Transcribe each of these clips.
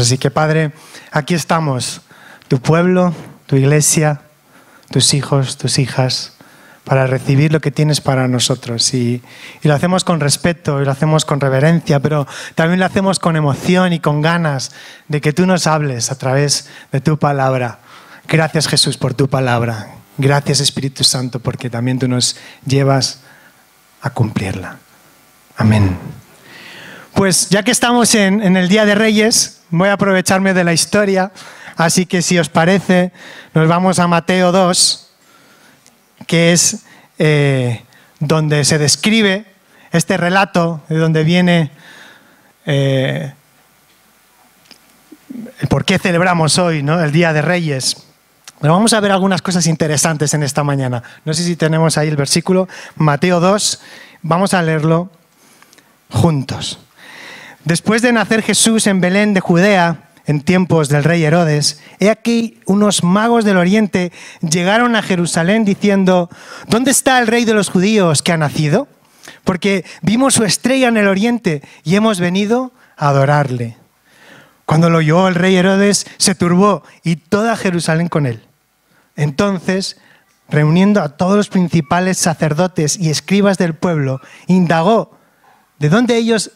Así que Padre, aquí estamos, tu pueblo, tu iglesia, tus hijos, tus hijas, para recibir lo que tienes para nosotros. Y, lo hacemos con respeto y lo hacemos con reverencia, pero también lo hacemos con emoción y con ganas de que tú nos hables a través de tu palabra. Gracias Jesús por tu palabra. Gracias Espíritu Santo porque también tú nos llevas a cumplirla. Amén. Pues ya que estamos en, el Día de Reyes, voy a aprovecharme de la historia. Así que si os parece, nos vamos a Mateo 2, que es eh, donde se describe este relato, de donde viene eh, por qué celebramos hoy ¿no? el Día de Reyes. Pero vamos a ver algunas cosas interesantes en esta mañana. No sé si tenemos ahí el versículo, Mateo 2, vamos a leerlo juntos. Después de nacer Jesús en Belén de Judea, en tiempos del rey Herodes, he aquí unos magos del oriente llegaron a Jerusalén diciendo, ¿dónde está el rey de los judíos que ha nacido? Porque vimos su estrella en el oriente y hemos venido a adorarle. Cuando lo oyó el rey Herodes, se turbó y toda Jerusalén con él. Entonces, reuniendo a todos los principales sacerdotes y escribas del pueblo, indagó de dónde ellos,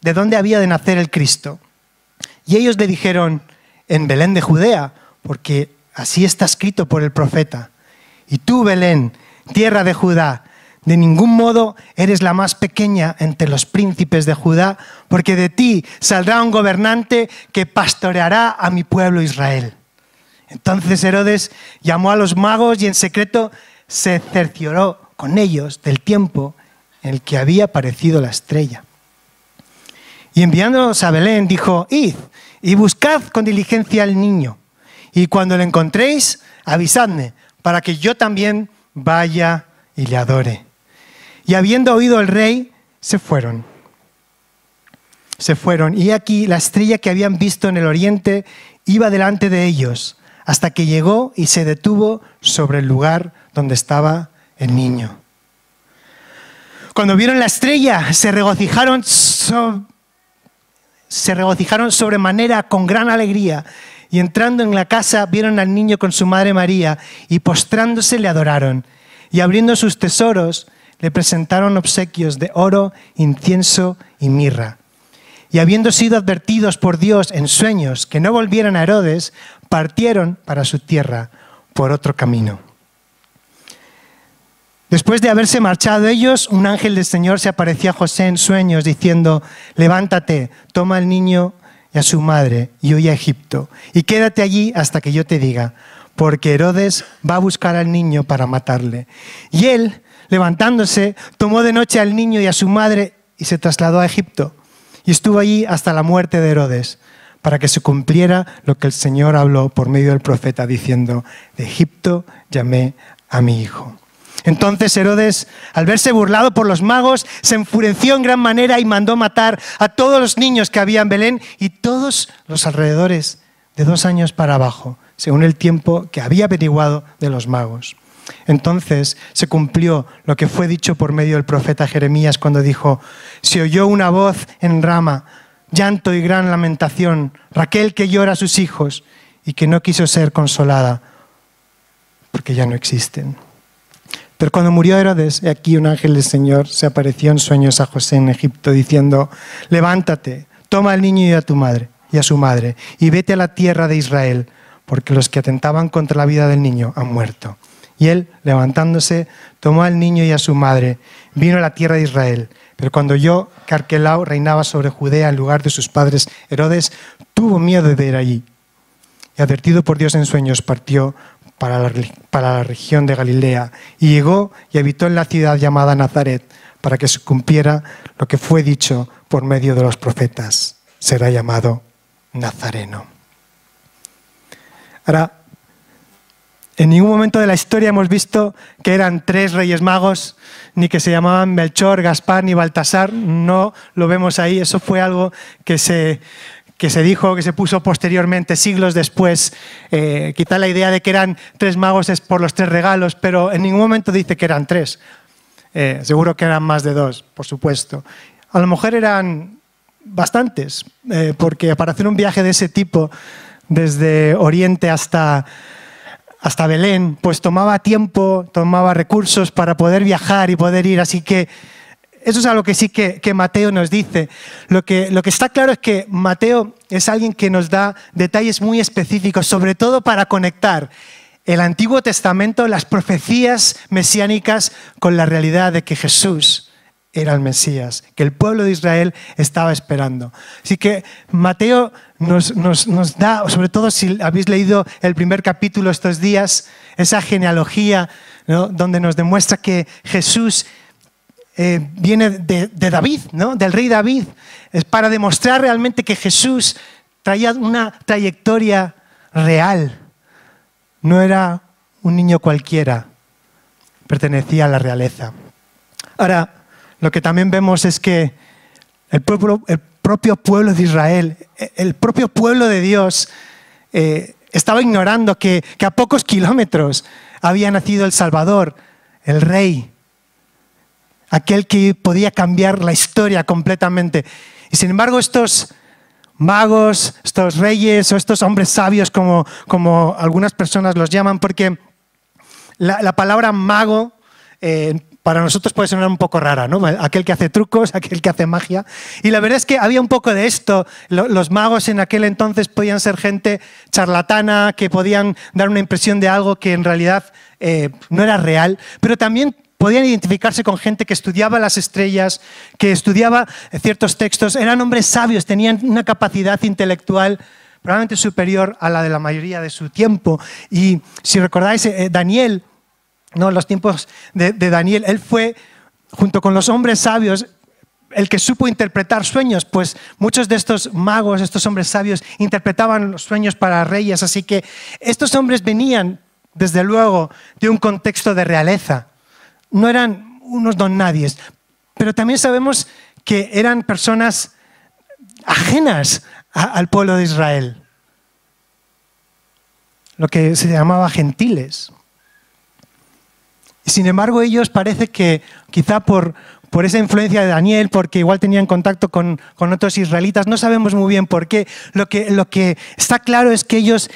de dónde había de nacer el Cristo. Y ellos le dijeron, en Belén de Judea, porque así está escrito por el profeta. Y tú, Belén, tierra de Judá, de ningún modo eres la más pequeña entre los príncipes de Judá, porque de ti saldrá un gobernante que pastoreará a mi pueblo Israel. Entonces Herodes llamó a los magos y en secreto se cercioró con ellos del tiempo en el que había aparecido la estrella. Y enviándolos a Belén dijo, id y buscad con diligencia al niño. Y cuando lo encontréis, avisadme, para que yo también vaya y le adore. Y habiendo oído el rey, se fueron. Se fueron. Y aquí la estrella que habían visto en el oriente iba delante de ellos, hasta que llegó y se detuvo sobre el lugar donde estaba el niño. Cuando vieron la estrella, se regocijaron se regocijaron sobremanera con gran alegría y entrando en la casa vieron al niño con su madre María y postrándose le adoraron y abriendo sus tesoros le presentaron obsequios de oro, incienso y mirra. Y habiendo sido advertidos por Dios en sueños que no volvieran a Herodes, partieron para su tierra por otro camino. Después de haberse marchado ellos, un ángel del Señor se apareció a José en sueños diciendo, levántate, toma al niño y a su madre y huye a Egipto, y quédate allí hasta que yo te diga, porque Herodes va a buscar al niño para matarle. Y él, levantándose, tomó de noche al niño y a su madre y se trasladó a Egipto, y estuvo allí hasta la muerte de Herodes, para que se cumpliera lo que el Señor habló por medio del profeta, diciendo, de Egipto llamé a mi hijo. Entonces Herodes, al verse burlado por los magos, se enfureció en gran manera y mandó matar a todos los niños que había en Belén y todos los alrededores de dos años para abajo, según el tiempo que había averiguado de los magos. Entonces se cumplió lo que fue dicho por medio del profeta Jeremías cuando dijo, se oyó una voz en rama, llanto y gran lamentación, Raquel que llora a sus hijos y que no quiso ser consolada porque ya no existen. Pero cuando murió Herodes, aquí un ángel del Señor se apareció en sueños a José en Egipto diciendo, levántate, toma al niño y a tu madre y a su madre y vete a la tierra de Israel, porque los que atentaban contra la vida del niño han muerto. Y él, levantándose, tomó al niño y a su madre, vino a la tierra de Israel. Pero cuando yo, que Arquelao reinaba sobre Judea en lugar de sus padres Herodes, tuvo miedo de ir allí. Y advertido por Dios en sueños, partió para la, para la región de Galilea y llegó y habitó en la ciudad llamada Nazaret para que se cumpliera lo que fue dicho por medio de los profetas. Será llamado Nazareno. Ahora, en ningún momento de la historia hemos visto que eran tres reyes magos, ni que se llamaban Melchor, Gaspar ni Baltasar. No lo vemos ahí. Eso fue algo que se, que se dijo, que se puso posteriormente, siglos después. Eh, quizá la idea de que eran tres magos es por los tres regalos, pero en ningún momento dice que eran tres. Eh, seguro que eran más de dos, por supuesto. A lo mejor eran bastantes, eh, porque para hacer un viaje de ese tipo, desde Oriente hasta, hasta Belén, pues tomaba tiempo, tomaba recursos para poder viajar y poder ir. Así que eso es algo que sí que, Mateo nos dice. Lo que, lo que está claro es que Mateo es alguien que nos da detalles muy específicos, sobre todo para conectar el Antiguo Testamento, las profecías mesiánicas, con la realidad de que Jesús era el Mesías, que el pueblo de Israel estaba esperando. Así que Mateo nos, da, sobre todo si habéis leído el primer capítulo estos días, esa genealogía donde nos demuestra que Jesús eh, viene de, David, ¿no? del rey David, es para demostrar realmente que Jesús traía una trayectoria real. No era un niño cualquiera, pertenecía a la realeza. Ahora, lo que también vemos es que el, propio pueblo de Israel, el propio pueblo de Dios, eh, estaba ignorando que, a pocos kilómetros había nacido el Salvador, el Rey, aquel que podía cambiar la historia completamente. Y sin embargo, estos magos, estos reyes o estos hombres sabios, como, algunas personas los llaman, porque la, palabra mago eh, para nosotros puede sonar un poco rara, ¿no? Aquel que hace trucos, aquel que hace magia. Y la verdad es que había un poco de esto. Los magos en aquel entonces podían ser gente charlatana, que podían dar una impresión de algo que en realidad eh, no era real, pero también podían identificarse con gente que estudiaba las estrellas, que estudiaba ciertos textos, eran hombres sabios, tenían una capacidad intelectual probablemente superior a la de la mayoría de su tiempo. Y si recordáis, eh, Daniel ¿no? los tiempos de, Daniel, él fue, junto con los hombres sabios, el que supo interpretar sueños, pues muchos de estos magos, estos hombres sabios, interpretaban los sueños para reyes, así que estos hombres venían, desde luego, de un contexto de realeza. No eran unos don nadies, pero también sabemos que eran personas ajenas al pueblo de Israel, lo que se llamaba gentiles. Sin embargo, ellos parece que quizá por, por esa influencia de Daniel, porque igual tenían contacto con, otros israelitas, no sabemos muy bien por qué. Lo que, lo que está claro es que ellos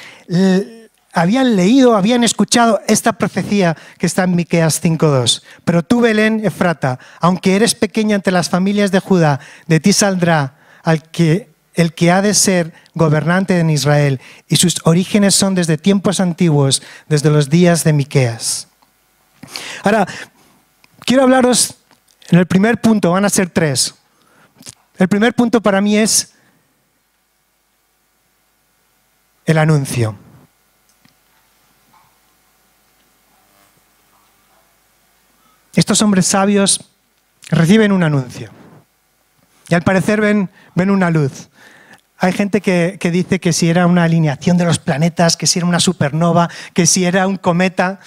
habían leído, habían escuchado esta profecía que está en Miqueas 5.2. Pero tú, Belén, Efrata, aunque eres pequeña entre las familias de Judá, de ti saldrá al que, el que ha de ser gobernante en Israel, y sus orígenes son desde tiempos antiguos, desde los días de Miqueas. Ahora, quiero hablaros en el primer punto, van a ser tres. El primer punto para mí es el anuncio. Estos hombres sabios reciben un anuncio y al parecer ven, una luz. Hay gente que, que, dice que si era una alineación de los planetas, que si era una supernova, que si era un cometa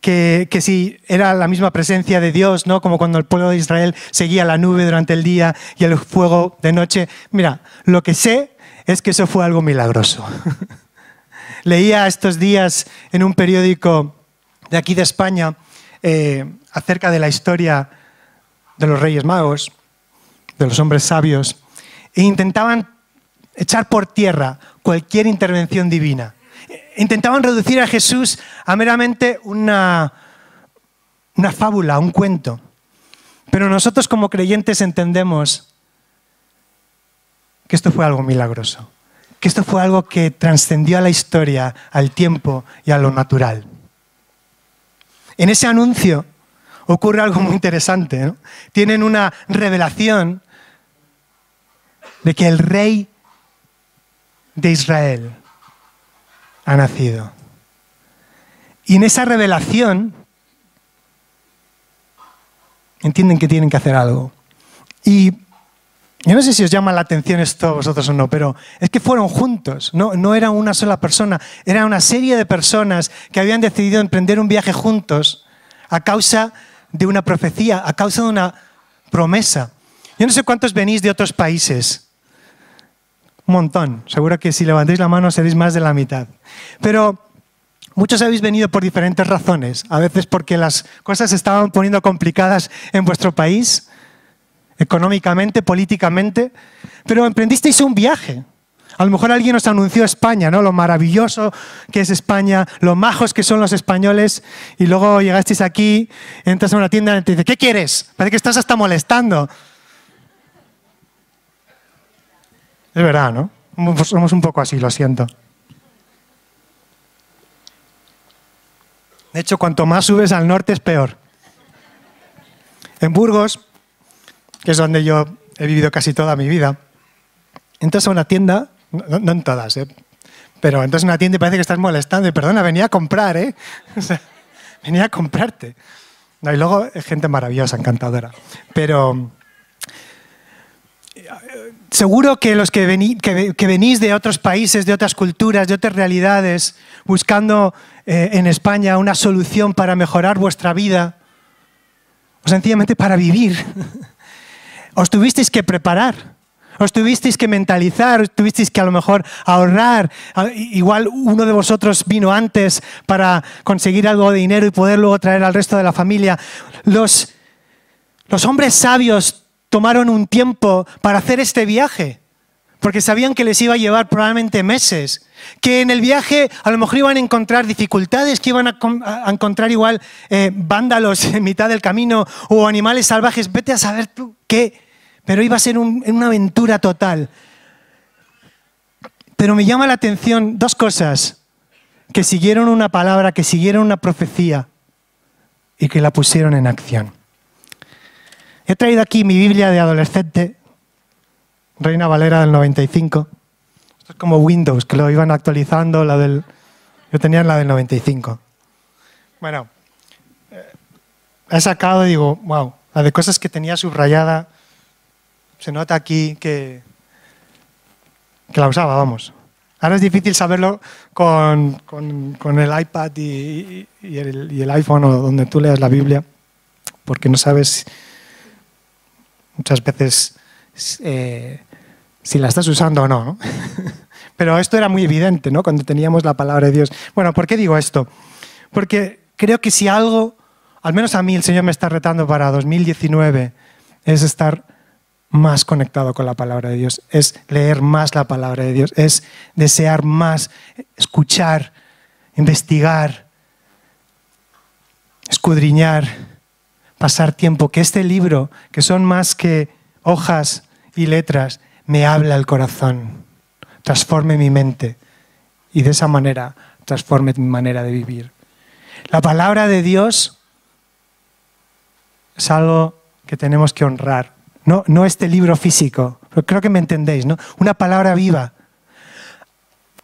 que, si era la misma presencia de Dios, ¿no? como cuando el pueblo de Israel seguía la nube durante el día y el fuego de noche. Mira, lo que sé es que eso fue algo milagroso. Leía estos días en un periódico de aquí de España eh, acerca de la historia de los Reyes Magos, de los hombres sabios, e intentaban echar por tierra cualquier intervención divina intentaban reducir a Jesús a meramente una, una fábula, un cuento. Pero nosotros como creyentes entendemos que esto fue algo milagroso, que esto fue algo que trascendió a la historia, al tiempo y a lo natural. En ese anuncio ocurre algo muy interesante. Tienen una revelación de que el rey de Israel ha nacido. Y en esa revelación entienden que tienen que hacer algo. Y yo no sé si os llama la atención esto a vosotros o no, pero es que fueron juntos, no, no era una sola persona, era una serie de personas que habían decidido emprender un viaje juntos a causa de una profecía, a causa de una promesa. Yo no sé cuántos venís de otros países, un montón. Seguro que si levantéis la mano seréis más de la mitad. Pero muchos habéis venido por diferentes razones. A veces porque las cosas se estaban poniendo complicadas en vuestro país, económicamente, políticamente. pero emprendisteis un viaje. A lo mejor alguien os anunció España, ¿no? Lo maravilloso que es España, lo majos que son los españoles, y luego llegasteis aquí, entras a una tienda y te dice, ¿qué quieres? Parece que estás hasta molestando. Es verdad, ¿no? Somos un poco así, lo siento. De hecho, cuanto más subes al norte es peor. En Burgos, que es donde yo he vivido casi toda mi vida, entras a una tienda, no, en todas, ¿eh? pero entras a una tienda y parece que estás molestando y perdona, venía a comprar, ¿eh? venía a comprarte. No, y luego gente maravillosa, encantadora. Pero seguro que los que, venís de otros países, de otras culturas, de otras realidades, buscando eh, en España una solución para mejorar vuestra vida, o sencillamente para vivir, os tuvisteis que preparar. Os tuvisteis que mentalizar, os tuvisteis que a lo mejor ahorrar. Igual uno de vosotros vino antes para conseguir algo de dinero y poder luego traer al resto de la familia. Los, los hombres sabios tomaron un tiempo para hacer este viaje, porque sabían que les iba a llevar probablemente meses, que en el viaje a lo mejor iban a encontrar dificultades, que iban a, encontrar igual eh, vándalos en mitad del camino o animales salvajes, vete a saber qué, pero iba a ser una aventura total. Pero me llama la atención dos cosas, que siguieron una palabra, que siguieron una profecía y que la pusieron en acción. He traído aquí mi Biblia de adolescente, Reina Valera del 95. Esto es como Windows, que lo iban actualizando, la del... Yo tenía la del 95. Bueno, eh, he sacado y digo, wow, la de cosas que tenía subrayada, se nota aquí que, la usaba, vamos. Ahora es difícil saberlo con, el iPad y, el, iPhone o donde tú leas la Biblia, porque no sabes muchas veces eh, si la estás usando o no, Pero esto era muy evidente, ¿no? Cuando teníamos la palabra de Dios. Bueno, ¿por qué digo esto? Porque creo que si algo, al menos a mí el Señor me está retando para 2019, es estar más conectado con la palabra de Dios, es leer más la palabra de Dios, es desear más escuchar, investigar, escudriñar pasar tiempo, que este libro, que son más que hojas y letras, me habla el corazón, transforme mi mente y de esa manera transforme mi manera de vivir. La palabra de Dios es algo que tenemos que honrar, no, no este libro físico, pero creo que me entendéis, ¿no? Una palabra viva.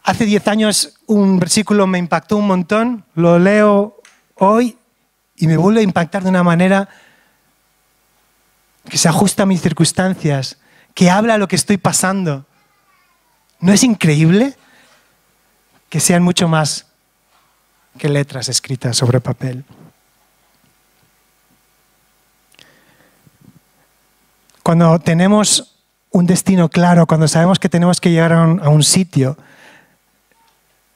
Hace diez años un versículo me impactó un montón, lo leo hoy y me vuelve a impactar de una manera que se ajusta a mis circunstancias, que habla lo que estoy pasando. ¿No es increíble que sean mucho más que letras escritas sobre papel? Cuando tenemos un destino claro, cuando sabemos que tenemos que llegar a un, sitio,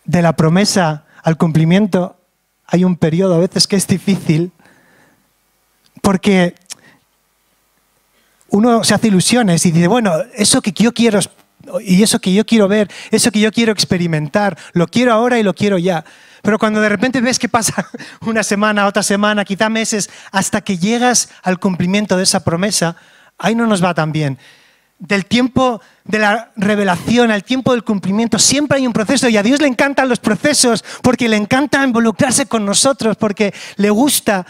de la promesa al cumplimiento hay un periodo a veces que es difícil porque uno se hace ilusiones y dice, bueno, eso que yo quiero y eso que yo quiero ver, eso que yo quiero experimentar, lo quiero ahora y lo quiero ya. Pero cuando de repente ves que pasa una semana, otra semana, quizá meses, hasta que llegas al cumplimiento de esa promesa, ahí no nos va tan bien del tiempo de la revelación al tiempo del cumplimiento, siempre hay un proceso y a Dios le encantan los procesos porque le encanta involucrarse con nosotros, porque le gusta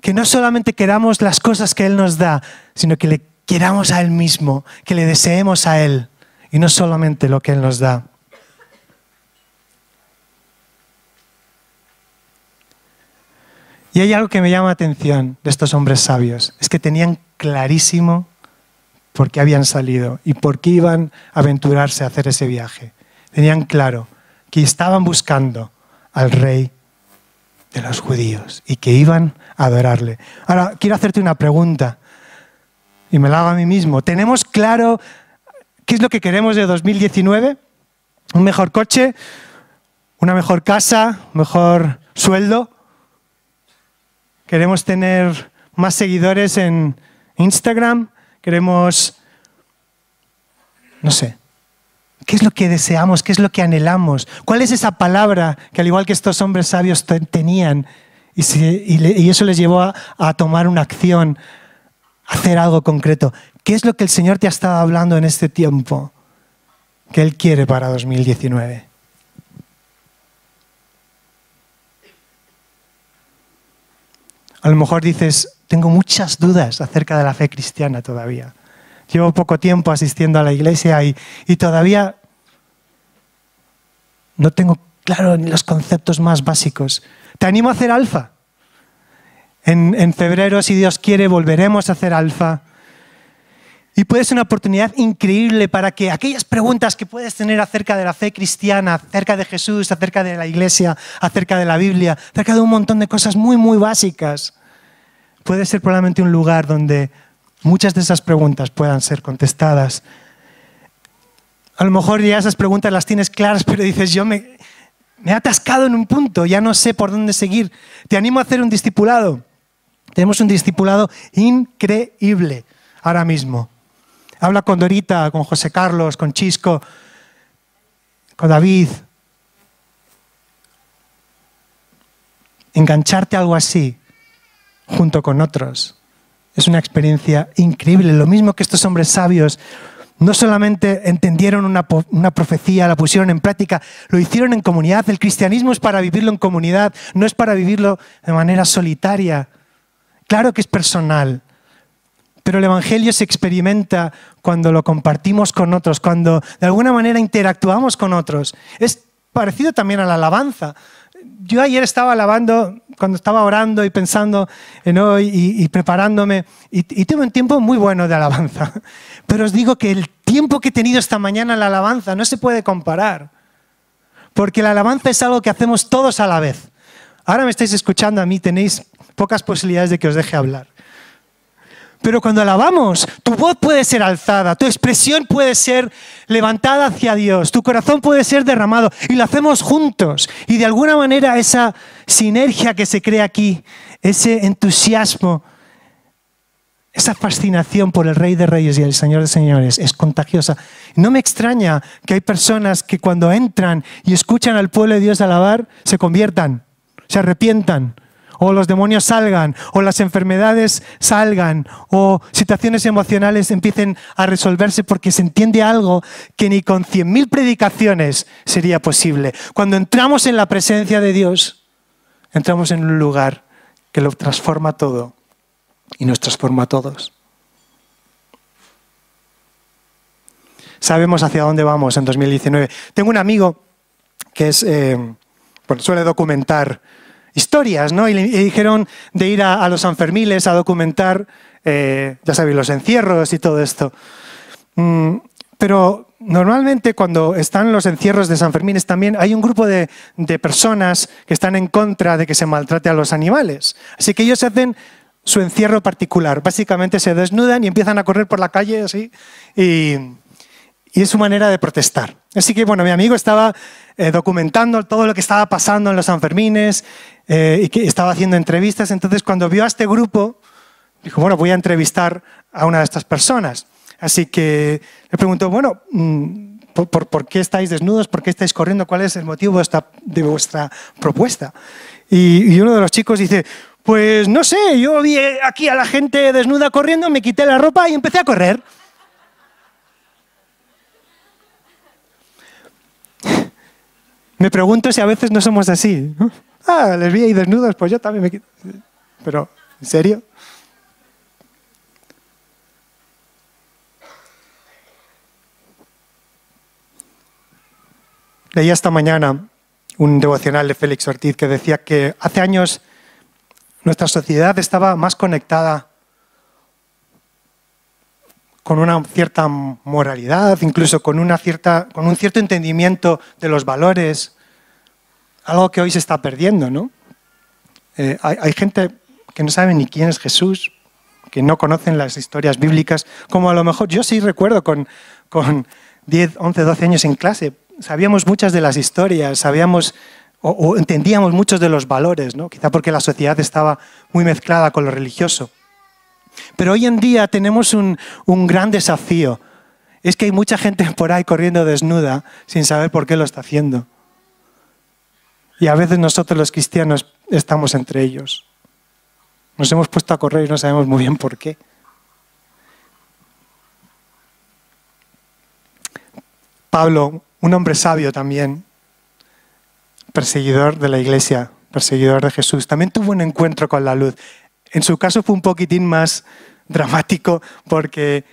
que no solamente queramos las cosas que Él nos da, sino que le queramos a Él mismo, que le deseemos a Él y no solamente lo que Él nos da. Y hay algo que me llama la atención de estos hombres sabios, es que tenían clarísimo por qué habían salido y por qué iban a aventurarse a hacer ese viaje. Tenían claro que estaban buscando al rey de los judíos y que iban a adorarle. Ahora, quiero hacerte una pregunta y me la hago a mí mismo. ¿Tenemos claro qué es lo que queremos de 2019? ¿Un mejor coche? ¿Una mejor casa? ¿Un mejor sueldo? ¿Queremos tener más seguidores en Instagram? queremos No sé. ¿Qué es lo que deseamos? ¿Qué es lo que anhelamos? ¿Cuál es esa palabra que al igual que estos hombres sabios tenían y, eso les llevó a, tomar una acción, hacer algo concreto? ¿Qué es lo que el Señor te ha estado hablando en este tiempo que Él quiere para 2019? A lo mejor dices, tengo muchas dudas acerca de la fe cristiana todavía. Llevo poco tiempo asistiendo a la iglesia y, todavía no tengo claro ni los conceptos más básicos. Te animo a hacer alfa. En, en, febrero, si Dios quiere, volveremos a hacer alfa. Y puede ser una oportunidad increíble para que aquellas preguntas que puedes tener acerca de la fe cristiana, acerca de Jesús, acerca de la iglesia, acerca de la Biblia, acerca de un montón de cosas muy, muy básicas, puede ser probablemente un lugar donde muchas de esas preguntas puedan ser contestadas. A lo mejor ya esas preguntas las tienes claras, pero dices, yo me, me he atascado en un punto, ya no sé por dónde seguir. Te animo a hacer un discipulado. Tenemos un discipulado increíble ahora mismo. Habla con Dorita, con José Carlos, con Chisco, con David. Engancharte a algo así junto con otros es una experiencia increíble. Lo mismo que estos hombres sabios no solamente entendieron una, profecía, la pusieron en práctica, lo hicieron en comunidad. El cristianismo es para vivirlo en comunidad, no es para vivirlo de manera solitaria. Claro que es personal, pero el Evangelio se experimenta cuando lo compartimos con otros, cuando de alguna manera interactuamos con otros. Es parecido también a la alabanza yo ayer estaba alabando, cuando estaba orando y pensando en hoy y, preparándome, y, y, tuve un tiempo muy bueno de alabanza. Pero os digo que el tiempo que he tenido esta mañana en la alabanza no se puede comparar. Porque la alabanza es algo que hacemos todos a la vez. Ahora me estáis escuchando a mí, tenéis pocas posibilidades de que os deje hablar. Pero cuando alabamos, tu voz puede ser alzada, tu expresión puede ser levantada hacia Dios, tu corazón puede ser derramado y lo hacemos juntos. Y de alguna manera esa sinergia que se crea aquí, ese entusiasmo, esa fascinación por el Rey de Reyes y el Señor de Señores es contagiosa. No me extraña que hay personas que cuando entran y escuchan al pueblo de Dios alabar, se conviertan, se arrepientan, o los demonios salgan, o las enfermedades salgan, o situaciones emocionales empiecen a resolverse porque se entiende algo que ni con cien mil predicaciones sería posible. Cuando entramos en la presencia de Dios, entramos en un lugar que lo transforma todo y nos transforma a todos. Sabemos hacia dónde vamos en 2019. Tengo un amigo que es, eh, suele documentar historias, ¿no? Y le dijeron de ir a, los Sanfermiles a documentar, eh, ya sabéis, los encierros y todo esto. Mm, pero normalmente cuando están los encierros de San Fermín también hay un grupo de, personas que están en contra de que se maltrate a los animales. Así que ellos hacen su encierro particular. Básicamente se desnudan y empiezan a correr por la calle así y, y es su manera de protestar. Así que, bueno, mi amigo estaba eh, documentando todo lo que estaba pasando en los Sanfermines eh, y que estaba haciendo entrevistas. Entonces, cuando vio a este grupo, dijo, bueno, voy a entrevistar a una de estas personas. Así que le preguntó, bueno, mm, ¿por, qué estáis desnudos? ¿Por qué estáis corriendo? ¿Cuál es el motivo de, esta, de vuestra propuesta? Y, y uno de los chicos dice, pues no sé, yo vi aquí a la gente desnuda corriendo, me quité la ropa y empecé a correr. Me pregunto si a veces no somos así. Ah, les vi ahí desnudos, pues yo también me quito. Pero, ¿en serio? Leí esta mañana un devocional de Félix Ortiz que decía que hace años nuestra sociedad estaba más conectada con una cierta moralidad, incluso con, una cierta, con un cierto entendimiento de los valores, algo que hoy se está perdiendo, ¿no? Eh, hay, gente que no sabe ni quién es Jesús, que no conocen las historias bíblicas, como a lo mejor yo sí recuerdo con, con 10, 11, 12 años en clase, sabíamos muchas de las historias, sabíamos o, entendíamos muchos de los valores, ¿no? quizá porque la sociedad estaba muy mezclada con lo religioso. Pero hoy en día tenemos un, gran desafío es que hay mucha gente por ahí corriendo desnuda sin saber por qué lo está haciendo. Y a veces nosotros los cristianos estamos entre ellos. Nos hemos puesto a correr y no sabemos muy bien por qué. Pablo, un hombre sabio también, perseguidor de la iglesia, perseguidor de Jesús, también tuvo un encuentro con la luz. En su caso fue un poquitín más dramático porque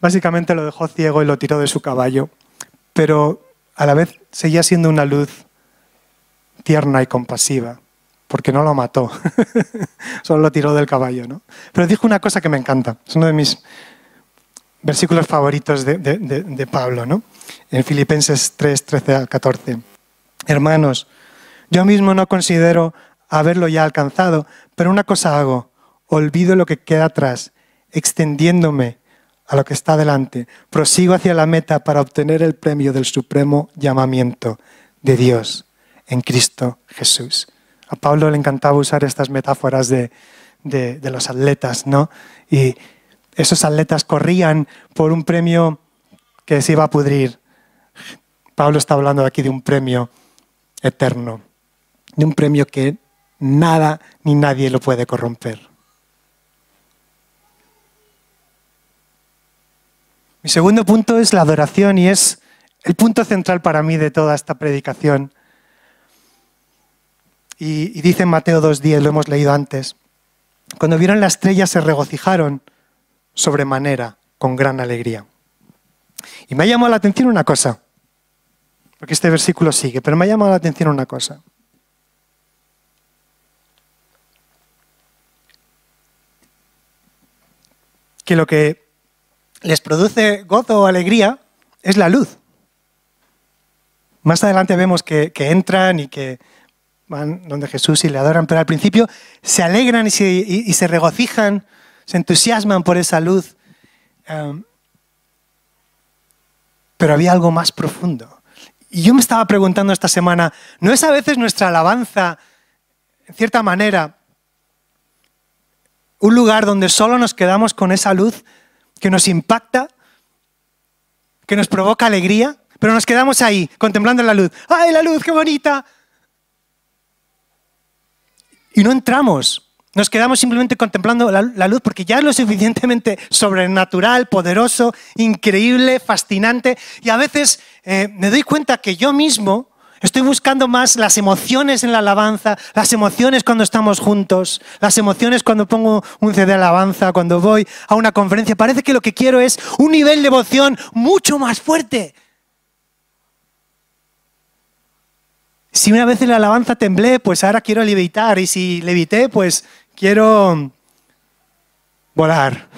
básicamente lo dejó ciego y lo tiró de su caballo, pero a la vez seguía siendo una luz tierna y compasiva, porque no lo mató, solo lo tiró del caballo. ¿no? Pero dijo una cosa que me encanta, es uno de mis versículos favoritos de, Pablo, ¿no? en Filipenses 3, 13 al 14. Hermanos, yo mismo no considero haberlo ya alcanzado, pero una cosa hago, olvido lo que queda atrás, extendiéndome a lo que está delante, prosigo hacia la meta para obtener el premio del supremo llamamiento de Dios en Cristo Jesús. A Pablo le encantaba usar estas metáforas de, de los atletas, ¿no? Y esos atletas corrían por un premio que se iba a pudrir. Pablo está hablando aquí de un premio eterno, de un premio que nada ni nadie lo puede corromper. Mi segundo punto es la adoración y es el punto central para mí de toda esta predicación. Y, dice en Mateo 2.10, lo hemos leído antes, cuando vieron la estrella se regocijaron sobremanera, con gran alegría. Y me ha llamado la atención una cosa, porque este versículo sigue, pero me ha llamado la atención una cosa. Que lo que les produce gozo o alegría es la luz. Más adelante vemos que, entran y que van donde Jesús y le adoran, pero al principio se alegran y se, regocijan, se entusiasman por esa luz. Um, pero había algo más profundo. Y yo me estaba preguntando esta semana, ¿no es a veces nuestra alabanza, en cierta manera, un lugar donde solo nos quedamos con esa luz que nos impacta, que nos provoca alegría, pero nos quedamos ahí, contemplando la luz. ¡Ay, la luz, qué bonita! Y no entramos. Nos quedamos simplemente contemplando la, luz porque ya es lo suficientemente sobrenatural, poderoso, increíble, fascinante. Y a veces eh, me doy cuenta que yo mismo Estoy buscando más las emociones en la alabanza, las emociones cuando estamos juntos, las emociones cuando pongo un CD de alabanza, cuando voy a una conferencia. Parece que lo que quiero es un nivel de devoción mucho más fuerte. Si una vez en la alabanza temblé, pues ahora quiero levitar. Y si levité, pues quiero volar.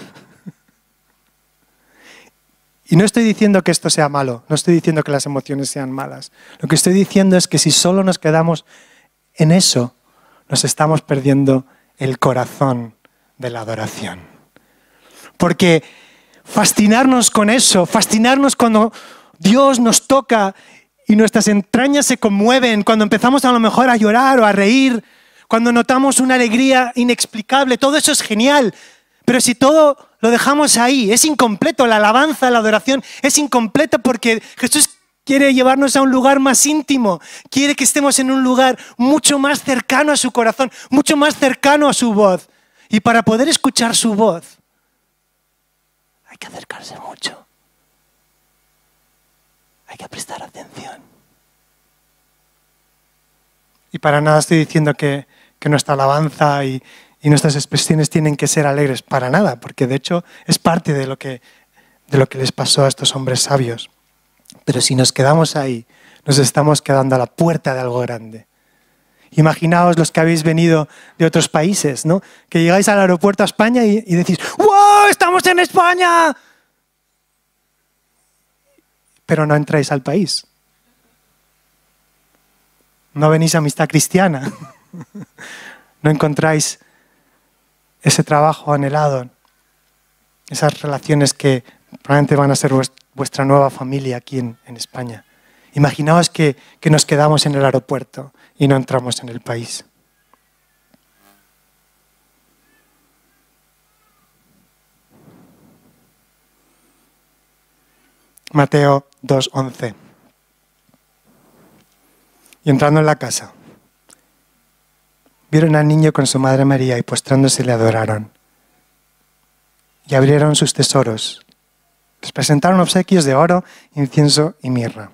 Y no estoy diciendo que esto sea malo, no estoy diciendo que las emociones sean malas. Lo que estoy diciendo es que si solo nos quedamos en eso, nos estamos perdiendo el corazón de la adoración. Porque fascinarnos con eso, fascinarnos cuando Dios nos toca y nuestras entrañas se conmueven, cuando empezamos a lo mejor a llorar o a reír, cuando notamos una alegría inexplicable, todo eso es genial. Pero si todo lo dejamos ahí, es incompleto, la alabanza, la adoración es incompleta porque Jesús quiere llevarnos a un lugar más íntimo, quiere que estemos en un lugar mucho más cercano a su corazón, mucho más cercano a su voz. Y para poder escuchar su voz, hay que acercarse mucho. Hay que prestar atención. Y para nada estoy diciendo que, nuestra alabanza y, nuestras expresiones tienen que ser alegres para nada, porque de hecho es parte de lo que, de lo que les pasó a estos hombres sabios. Pero si nos quedamos ahí, nos estamos quedando a la puerta de algo grande. Imaginaos los que habéis venido de otros países, ¿no? Que llegáis al aeropuerto a España y, y decís, ¡Wow! ¡Estamos en España! Pero no entráis al país. No venís a amistad cristiana. No encontráis ese trabajo anhelado, esas relaciones que probablemente van a ser vuestra nueva familia aquí en, España. Imaginaos que, que nos quedamos en el aeropuerto y no entramos en el país. Mateo 2.11. Y entrando en la casa, vieron al niño con su madre María y postrándose le adoraron. Y abrieron sus tesoros. Les presentaron obsequios de oro, incienso y mirra.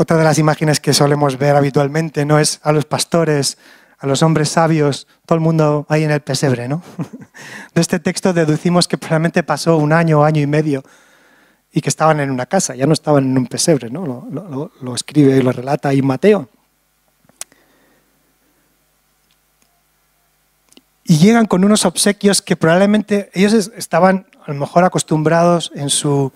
Otra de las imágenes que solemos ver habitualmente no es a los pastores, a los hombres sabios, todo el mundo ahí en el pesebre, ¿no? De este texto deducimos que probablemente pasó un año año y medio y que estaban en una casa, ya no estaban en un pesebre, ¿no? Lo, escribe y lo relata ahí Mateo. Y llegan con unos obsequios que probablemente ellos estaban a lo mejor acostumbrados en su,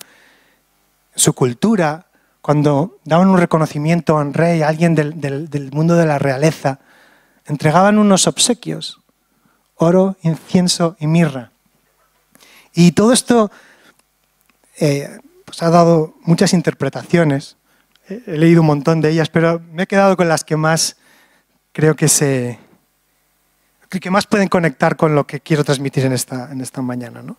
cultura, cuando daban un reconocimiento a un rey, a alguien del mundo de la realeza, entregaban unos obsequios, oro, incienso y mirra. Y todo esto eh, pues ha dado muchas interpretaciones. He leído un montón de ellas, pero me he quedado con las que más creo que se que más pueden conectar con lo que quiero transmitir en esta, en esta mañana. ¿no?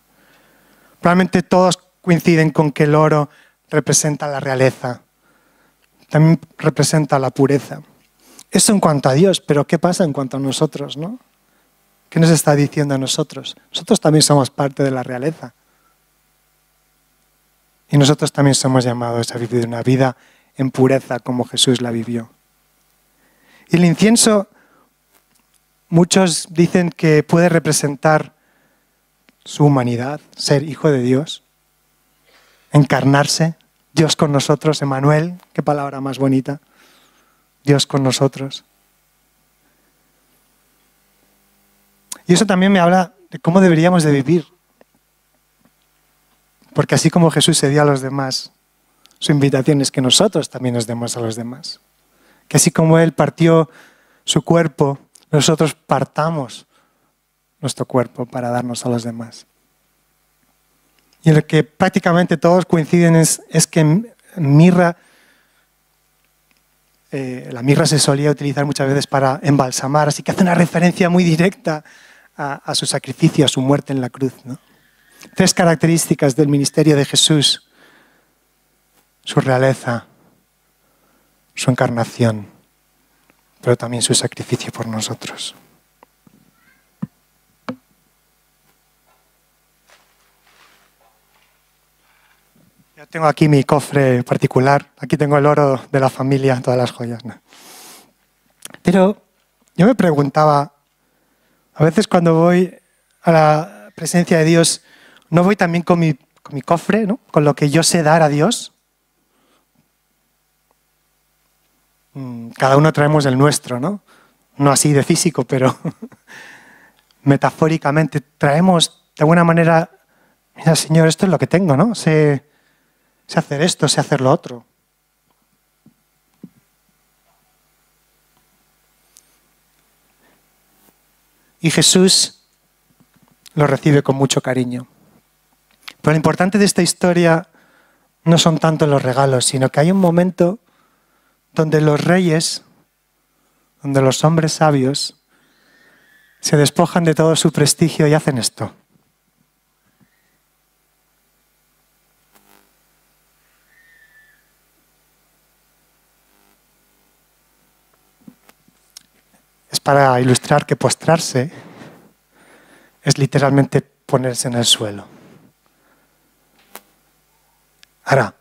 Probablemente todos coinciden con que el oro representa la realeza, también representa la pureza. Eso en cuanto a Dios, pero ¿qué pasa en cuanto a nosotros? ¿no? ¿Qué nos está diciendo a nosotros? Nosotros también somos parte de la realeza. Y nosotros también somos llamados a vivir una vida en pureza como Jesús la vivió. Y el incienso, muchos dicen que puede representar su humanidad, ser hijo de Dios, encarnarse, Dios con nosotros, Emanuel, qué palabra más bonita, Dios con nosotros. Y eso también me habla de cómo deberíamos de vivir porque así como Jesús se dio a los demás, su invitación es que nosotros también nos demos a los demás. Que así como Él partió su cuerpo, nosotros partamos nuestro cuerpo para darnos a los demás. Y en lo que prácticamente todos coinciden es, que mirra, eh, la mirra se solía utilizar muchas veces para embalsamar, así que hace una referencia muy directa a, su sacrificio, a su muerte en la cruz. Tres características del ministerio de Jesús. Su realeza, su encarnación, pero también su sacrificio por nosotros. Tengo aquí mi cofre particular. Aquí tengo el oro de la familia, todas las joyas. Pero yo me preguntaba, a veces cuando voy a la presencia de Dios, ¿No voy también con mi, cofre, ¿no? con lo que yo sé dar a Dios? Mm, cada uno traemos el nuestro, ¿no? No así de físico, pero metafóricamente traemos de alguna manera, mira Señor, esto es lo que tengo, ¿no? Sé, sé hacer esto, sé hacer lo otro. Y Jesús lo recibe con mucho cariño. Pero lo importante de esta historia no son tanto los regalos, sino que hay un momento donde los reyes, donde los hombres sabios, se despojan de todo su prestigio y hacen esto. Para ilustrar que postrarse es literalmente ponerse en el suelo. Ahora,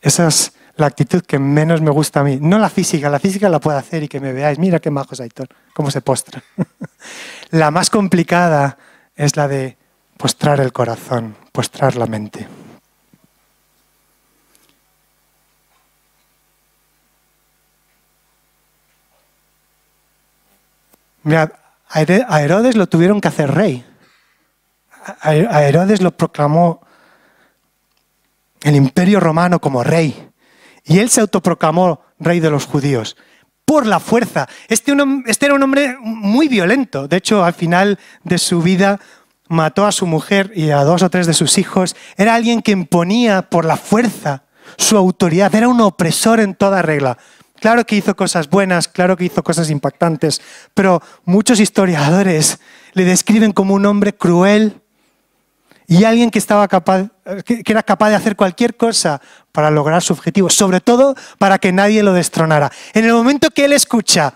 esa es la actitud que menos me gusta a mí. No la física, la física la puedo hacer y que me veáis. Mira qué majos Aitor, cómo se postra. la más complicada es la de postrar el corazón, postrar la mente. Mira, a Herodes lo tuvieron que hacer rey. A Herodes lo proclamó el imperio romano como rey. Y él se autoproclamó rey de los judíos por la fuerza. Este, este, era un hombre muy violento. De hecho, al final de su vida mató a su mujer y a dos o tres de sus hijos. Era alguien que imponía por la fuerza su autoridad. Era un opresor en toda regla. Claro que hizo cosas buenas, claro que hizo cosas impactantes, pero muchos historiadores le describen como un hombre cruel y alguien que, estaba capaz, que era capaz de hacer cualquier cosa para lograr su objetivo, sobre todo para que nadie lo destronara. En el momento que él escucha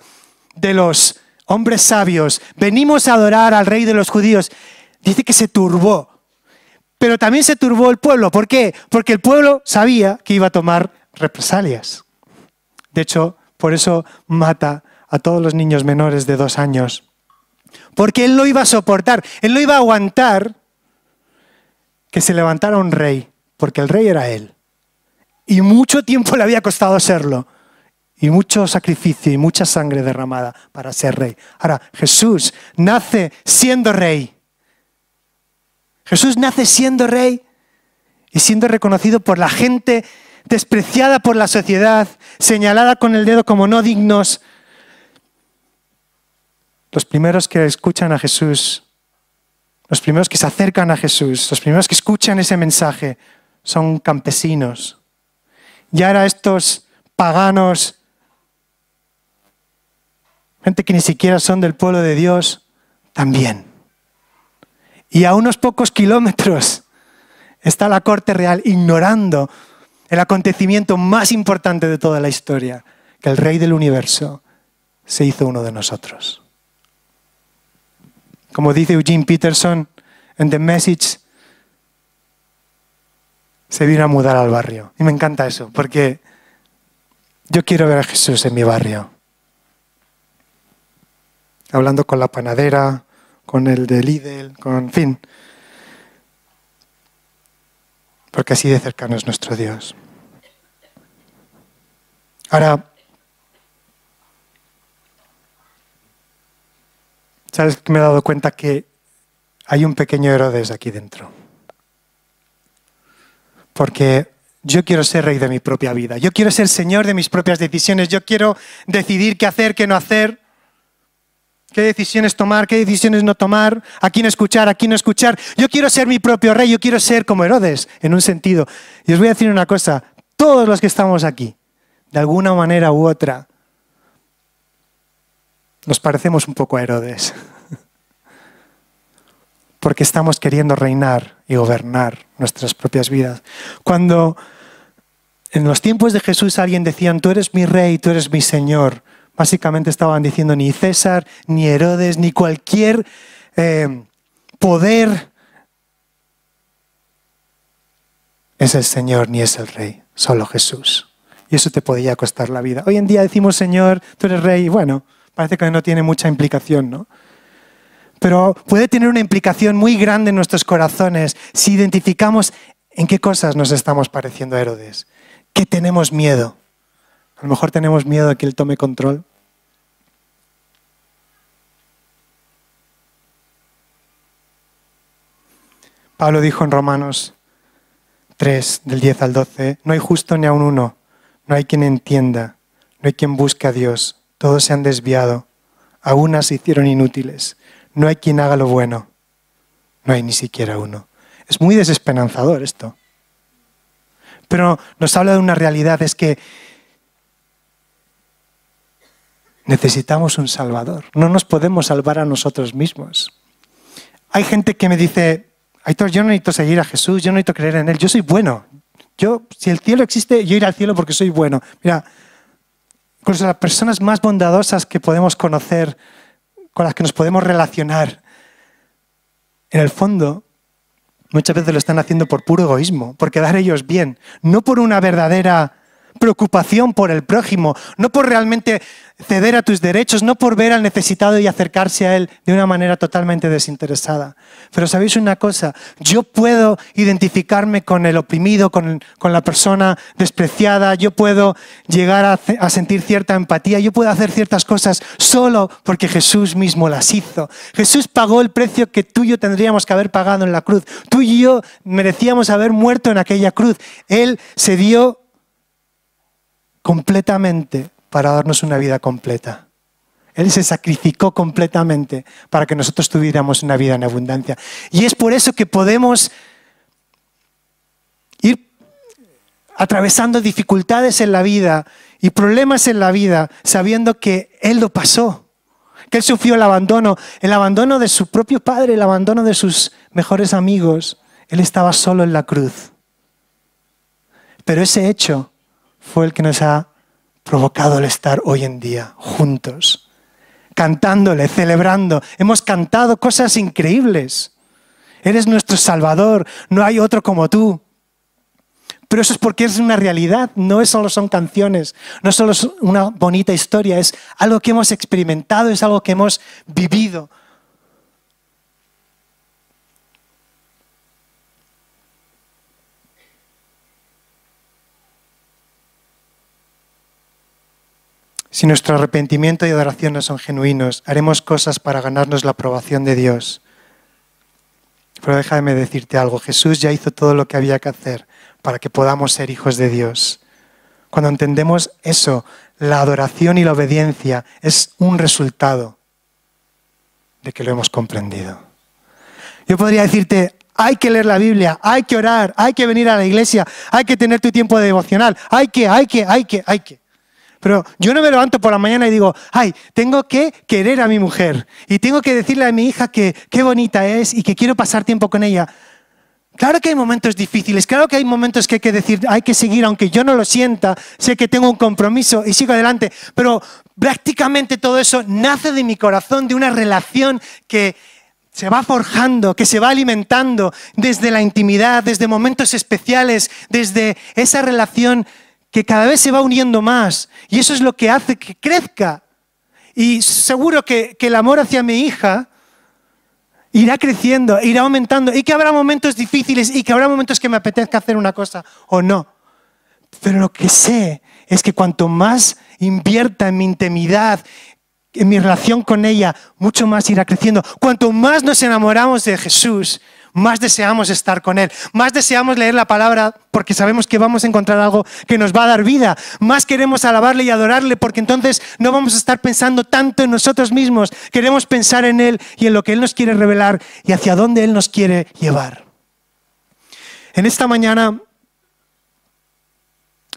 de los hombres sabios, venimos a adorar al rey de los judíos, dice que se turbó. Pero también se turbó el pueblo. ¿Por qué? Porque el pueblo sabía que iba a tomar represalias. De hecho, por eso mata a todos los niños menores de dos años. Porque él no iba a soportar, él no iba a aguantar que se levantara un rey, porque el rey era él. Y mucho tiempo le había costado serlo. Y mucho sacrificio y mucha sangre derramada para ser rey. Ahora, Jesús nace siendo rey. Jesús nace siendo rey y siendo reconocido por la gente despreciada por la sociedad, señalada con el dedo como no dignos. Los primeros que escuchan a Jesús, los primeros que se acercan a Jesús, los primeros que escuchan ese mensaje son campesinos. Y ahora estos paganos, gente que ni siquiera son del pueblo de Dios, también. Y a unos pocos kilómetros está la corte real ignorando el acontecimiento más importante de toda la historia, que el rey del universo se hizo uno de nosotros. Como dice Eugene Peterson en The Message, se vino a mudar al barrio. Y me encanta eso, porque yo quiero ver a Jesús en mi barrio. Hablando con la panadera, con el de Lidl, con fin. Porque así de cercano es nuestro Dios. Ahora, ¿sabes que me he dado cuenta que hay un pequeño Herodes aquí dentro? Porque yo quiero ser rey de mi propia vida, yo quiero ser señor de mis propias decisiones, yo quiero decidir qué hacer, qué no hacer, qué decisiones tomar, qué decisiones no tomar, a quién escuchar, a quién no escuchar. Yo quiero ser mi propio rey, yo quiero ser como Herodes, en un sentido. Y os voy a decir una cosa, todos los que estamos aquí, de alguna manera u otra, nos parecemos un poco a Herodes. Porque estamos queriendo reinar y gobernar nuestras propias vidas. Cuando en los tiempos de Jesús alguien decía, tú eres mi rey, tú eres mi señor, básicamente estaban diciendo ni César, ni Herodes, ni cualquier eh, poder es el Señor, ni es el rey, solo Jesús y eso te podía costar la vida. Hoy en día decimos, Señor, tú eres rey, y bueno, parece que no tiene mucha implicación, ¿no? Pero puede tener una implicación muy grande en nuestros corazones si identificamos en qué cosas nos estamos pareciendo a Herodes, qué tenemos miedo. A lo mejor tenemos miedo de que Él tome control. Pablo dijo en Romanos 3, del 10 al 12, no hay justo ni aun uno no hay quien entienda, no hay quien busque a Dios. Todos se han desviado, aún se hicieron inútiles. No hay quien haga lo bueno. No hay ni siquiera uno. Es muy desesperanzador esto. Pero nos habla de una realidad, es que necesitamos un Salvador. No nos podemos salvar a nosotros mismos. Hay gente que me dice, Aitor, yo no necesito seguir a Jesús, yo no necesito creer en Él, yo soy bueno, yo, si el cielo existe, yo iré al cielo porque soy bueno. Mira, con las personas más bondadosas que podemos conocer, con las que nos podemos relacionar, en el fondo, muchas veces lo están haciendo por puro egoísmo, por quedar ellos bien, no por una verdadera preocupación por el prójimo, no por realmente ceder a tus derechos, no por ver al necesitado y acercarse a él de una manera totalmente desinteresada. Pero sabéis una cosa, yo puedo identificarme con el oprimido, con, la persona despreciada, yo puedo llegar a, a sentir cierta empatía, yo puedo hacer ciertas cosas solo porque Jesús mismo las hizo. Jesús pagó el precio que tú y yo tendríamos que haber pagado en la cruz. Tú y yo merecíamos haber muerto en aquella cruz. Él se dio completamente para darnos una vida completa. Él se sacrificó completamente para que nosotros tuviéramos una vida en abundancia. Y es por eso que podemos ir atravesando dificultades en la vida y problemas en la vida sabiendo que Él lo pasó, que Él sufrió el abandono, el abandono de su propio padre, el abandono de sus mejores amigos. Él estaba solo en la cruz. Pero ese hecho fue el que nos ha provocado el estar hoy en día juntos, cantándole, celebrando. Hemos cantado cosas increíbles. Eres nuestro Salvador, no hay otro como tú. Pero eso es porque es una realidad, no solo son canciones, no solo es una bonita historia, es algo que hemos experimentado, es algo que hemos vivido. Si nuestro arrepentimiento y adoración no son genuinos, haremos cosas para ganarnos la aprobación de Dios. Pero déjame decirte algo, Jesús ya hizo todo lo que había que hacer para que podamos ser hijos de Dios. Cuando entendemos eso, la adoración y la obediencia es un resultado de que lo hemos comprendido. Yo podría decirte, hay que leer la Biblia, hay que orar, hay que venir a la iglesia, hay que tener tu tiempo devocional, hay que, hay que, hay que, hay que. Pero yo no me levanto por la mañana y digo, ay, tengo que querer a mi mujer y tengo que decirle a mi hija que qué bonita es y que quiero pasar tiempo con ella. Claro que hay momentos difíciles, claro que hay momentos que hay que decir, hay que seguir, aunque yo no lo sienta, sé que tengo un compromiso y sigo adelante, pero prácticamente todo eso nace de mi corazón, de una relación que se va forjando, que se va alimentando desde la intimidad, desde momentos especiales, desde esa relación que cada vez se va uniendo más. Y eso es lo que hace que crezca. Y seguro que, el amor hacia mi hija irá creciendo, irá aumentando y que habrá momentos difíciles y que habrá momentos que me apetezca hacer una cosa o no. Pero lo que sé es que cuanto más invierta en mi intimidad, en mi relación con ella, mucho más irá creciendo. Cuanto más nos enamoramos de Jesús, más deseamos estar con Él, más deseamos leer la palabra porque sabemos que vamos a encontrar algo que nos va a dar vida, más queremos alabarle y adorarle porque entonces no vamos a estar pensando tanto en nosotros mismos, queremos pensar en Él y en lo que Él nos quiere revelar y hacia dónde Él nos quiere llevar. En esta mañana,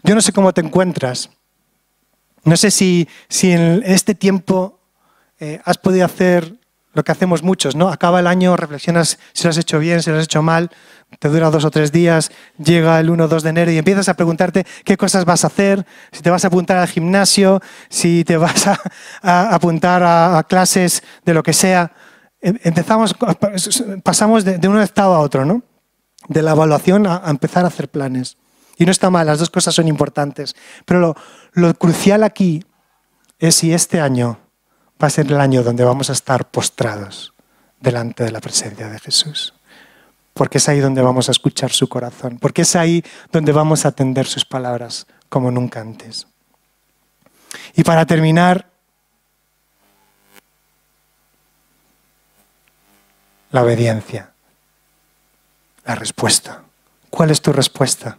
yo no sé cómo te encuentras, no sé si, si en este tiempo eh, has podido hacer lo que hacemos muchos, ¿no? Acaba el año, reflexionas si lo has hecho bien, si lo has hecho mal, te dura dos o tres días, llega el 1 o 2 de enero y empiezas a preguntarte qué cosas vas a hacer, si te vas a apuntar al gimnasio, si te vas a, apuntar a, clases de lo que sea. Em, empezamos, pasamos de, un estado a otro, ¿no? De la evaluación a, empezar a hacer planes. Y no está mal, las dos cosas son importantes. Pero lo crucial aquí es si este año va a ser el año donde vamos a estar postrados delante de la presencia de Jesús. Porque es ahí donde vamos a escuchar su corazón, porque es ahí donde vamos a atender sus palabras como nunca antes. Y para terminar, la obediencia, la respuesta. ¿Cuál es tu respuesta?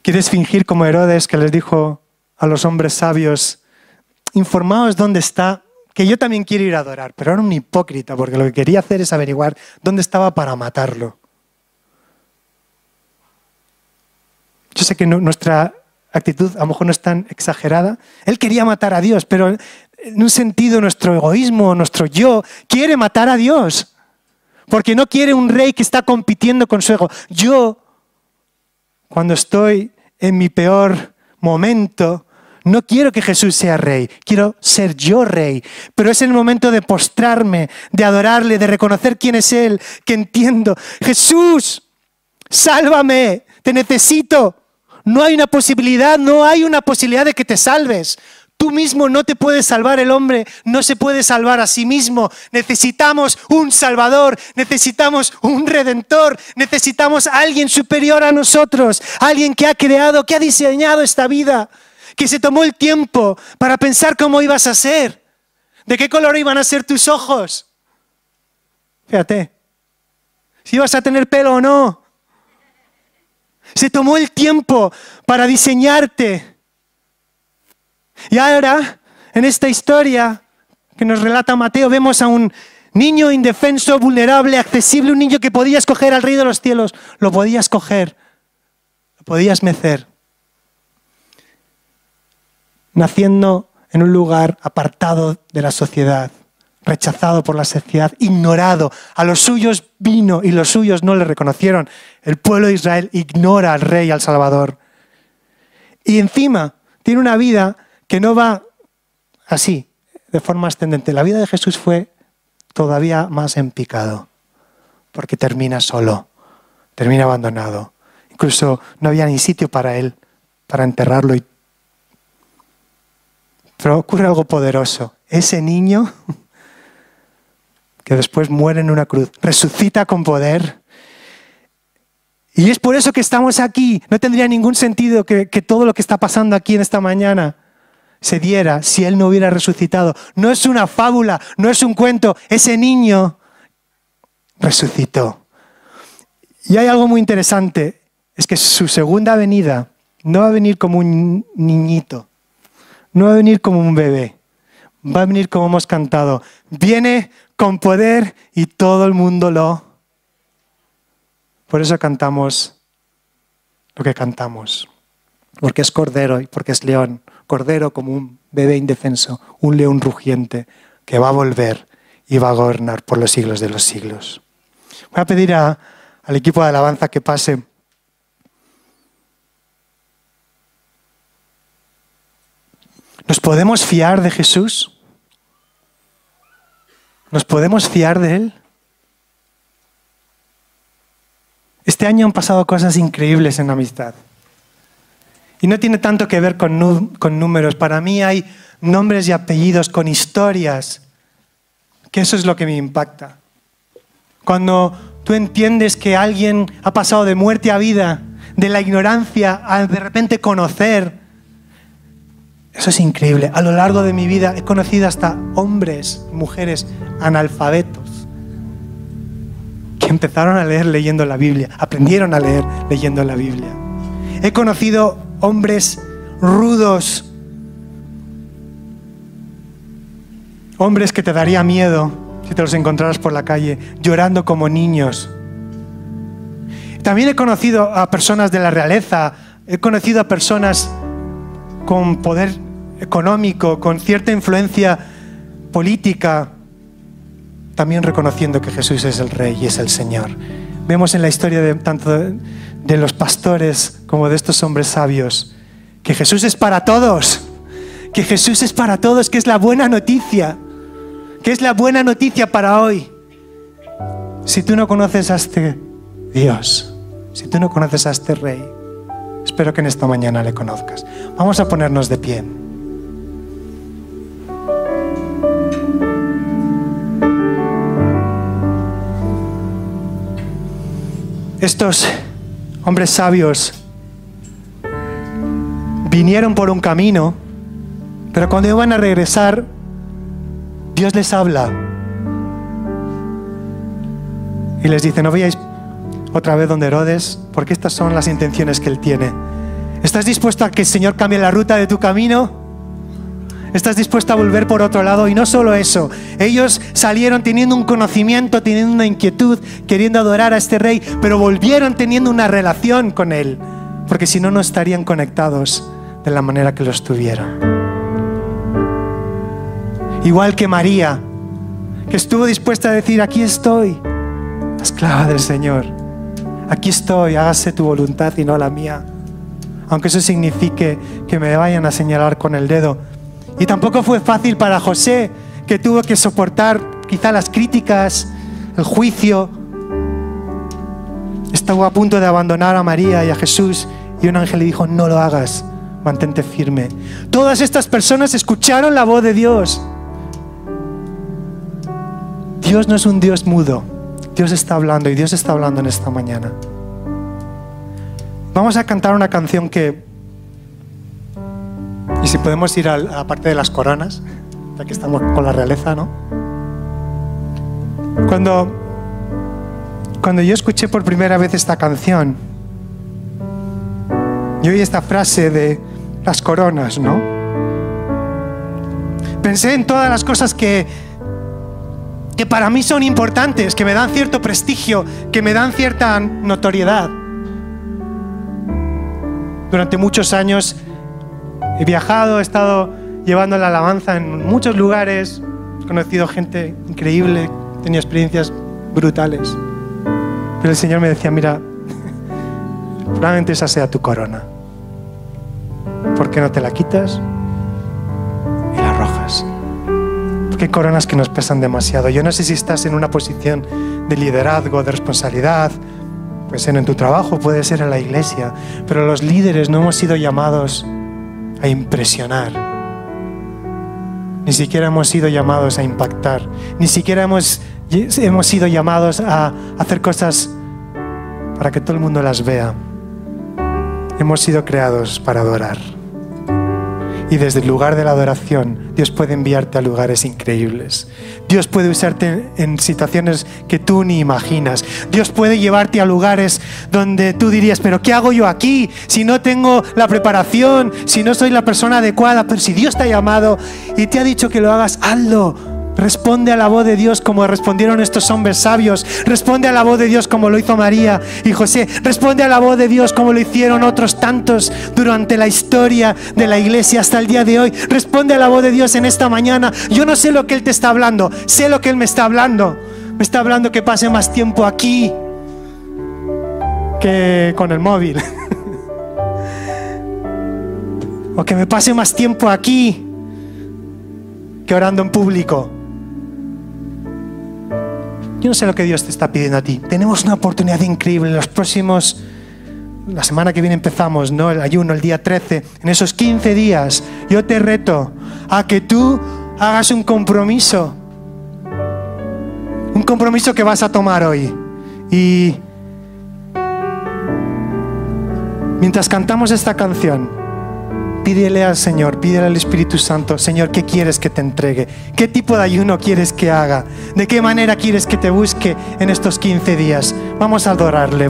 ¿Quieres fingir como Herodes que les dijo, a los hombres sabios, informaos dónde está, que yo también quiero ir a adorar, pero era un hipócrita, porque lo que quería hacer es averiguar dónde estaba para matarlo. Yo sé que nuestra actitud a lo mejor no es tan exagerada. Él quería matar a Dios, pero en un sentido nuestro egoísmo, nuestro yo, quiere matar a Dios. Porque no quiere un rey que está compitiendo con su ego. Yo, cuando estoy en mi peor momento, no quiero que Jesús sea rey, quiero ser yo rey. Pero es el momento de postrarme, de adorarle, de reconocer quién es Él, que entiendo. Jesús, sálvame, te necesito. No hay una posibilidad, no hay una posibilidad de que te salves. Tú mismo no te puedes salvar, el hombre no se puede salvar a sí mismo. Necesitamos un Salvador, necesitamos un Redentor, necesitamos alguien superior a nosotros, alguien que ha creado, que ha diseñado esta vida que se tomó el tiempo para pensar cómo ibas a ser, de qué color iban a ser tus ojos. Fíjate, si ibas a tener pelo o no. Se tomó el tiempo para diseñarte. Y ahora, en esta historia que nos relata Mateo, vemos a un niño indefenso, vulnerable, accesible, un niño que podías coger al rey de los cielos, lo podías coger, lo podías mecer naciendo en un lugar apartado de la sociedad, rechazado por la sociedad, ignorado. A los suyos vino y los suyos no le reconocieron. El pueblo de Israel ignora al rey, al Salvador. Y encima tiene una vida que no va así, de forma ascendente. La vida de Jesús fue todavía más en picado, porque termina solo, termina abandonado. Incluso no había ni sitio para él, para enterrarlo. Pero ocurre algo poderoso. Ese niño que después muere en una cruz, resucita con poder. Y es por eso que estamos aquí. No tendría ningún sentido que, que todo lo que está pasando aquí en esta mañana se diera si Él no hubiera resucitado. No es una fábula, no es un cuento. Ese niño resucitó. Y hay algo muy interesante, es que su segunda venida no va a venir como un niñito, no va a venir como un bebé, va a venir como hemos cantado. Viene con poder y todo el mundo lo... Por eso cantamos lo que cantamos, porque es cordero y porque es león cordero como un bebé indefenso, un león rugiente que va a volver y va a gobernar por los siglos de los siglos. Voy a pedir al equipo de alabanza que pase. ¿Nos podemos fiar de Jesús? ¿Nos podemos fiar de Él? Este año han pasado cosas increíbles en amistad. Y no tiene tanto que ver con, números. Para mí hay nombres y apellidos con historias, que eso es lo que me impacta. Cuando tú entiendes que alguien ha pasado de muerte a vida, de la ignorancia a de repente conocer, eso es increíble. A lo largo de mi vida he conocido hasta hombres, mujeres analfabetos, que empezaron a leer leyendo la Biblia, aprendieron a leer leyendo la Biblia. He conocido hombres rudos, hombres que te daría miedo si te los encontraras por la calle, llorando como niños. También he conocido a personas de la realeza, he conocido a personas con poder económico, con cierta influencia política, también reconociendo que Jesús es el Rey y es el Señor. Vemos en la historia tanto de los pastores como de estos hombres sabios, que Jesús es para todos, que Jesús es para todos, que es la buena noticia, que es la buena noticia para hoy. Si tú no conoces a este Dios, si tú no conoces a este Rey, espero que en esta mañana le conozcas. Vamos a ponernos de pie. Estos hombres sabios vinieron por un camino, pero cuando iban a regresar, Dios les habla y les dice, no vayáis otra vez donde Herodes, porque estas son las intenciones que él tiene. ¿Estás dispuesto a que el Señor cambie la ruta de tu camino? Estás dispuesta a volver por otro lado. Y no solo eso, ellos salieron teniendo un conocimiento, teniendo una inquietud, queriendo adorar a este rey, pero volvieron teniendo una relación con él, porque si no, no estarían conectados de la manera que lo estuvieron. Igual que María, que estuvo dispuesta a decir, aquí estoy, esclava del Señor, aquí estoy, hágase tu voluntad y no la mía aunque eso signifique que me vayan a señalar con el dedo, y tampoco fue fácil para José, que tuvo que soportar quizá las críticas, el juicio. Estuvo a punto de abandonar a María y a Jesús y un ángel le dijo, no lo hagas, mantente firme. Todas estas personas escucharon la voz de Dios. Dios no es un Dios mudo, Dios está hablando y Dios está hablando en esta mañana. Vamos a cantar una canción que si podemos ir a la parte de las coronas, ya que estamos con la realeza, ¿no? Cuando, cuando yo escuché por primera vez esta canción, y oí esta frase de las coronas, ¿no? Pensé en todas las cosas que, que para mí son importantes, que me dan cierto prestigio, que me dan cierta notoriedad. Durante muchos años He viajado, he estado llevando la alabanza en muchos lugares, he conocido gente increíble, tenido experiencias brutales. Pero el Señor me decía, mira, probablemente esa sea tu corona. ¿Por qué no te la quitas y la arrojas? Porque hay coronas que nos pesan demasiado. Yo no sé si estás en una posición de liderazgo, de responsabilidad, puede ser en tu trabajo, puede ser en la iglesia, pero los líderes no hemos sido llamados a impresionar. Ni siquiera hemos sido llamados a impactar. Ni siquiera hemos, hemos sido llamados a hacer cosas para que todo el mundo las vea. Hemos sido creados para adorar. Y desde el lugar de la adoración, Dios puede enviarte a lugares increíbles. Dios puede usarte en situaciones que tú ni imaginas. Dios puede llevarte a lugares donde tú dirías, pero ¿qué hago yo aquí? Si no tengo la preparación, si no soy la persona adecuada, pero si Dios te ha llamado y te ha dicho que lo hagas, hazlo Responde a la voz de Dios como respondieron estos hombres sabios. Responde a la voz de Dios como lo hizo María y José. Responde a la voz de Dios como lo hicieron otros tantos durante la historia de la iglesia hasta el día de hoy. Responde a la voz de Dios en esta mañana. Yo no sé lo que Él te está hablando. Sé lo que Él me está hablando. Me está hablando que pase más tiempo aquí que con el móvil. o que me pase más tiempo aquí que orando en público. Yo no sé lo que Dios te está pidiendo a ti. Tenemos una oportunidad increíble en los próximos, la semana que viene empezamos, ¿no? El ayuno, el día 13. En esos 15 días, yo te reto a que tú hagas un compromiso. Un compromiso que vas a tomar hoy. Y mientras cantamos esta canción, pídele al Señor, pídele al Espíritu Santo, Señor, ¿qué quieres que te entregue? ¿Qué tipo de ayuno quieres que haga? ¿De qué manera quieres que te busque en estos 15 días? Vamos a adorarle.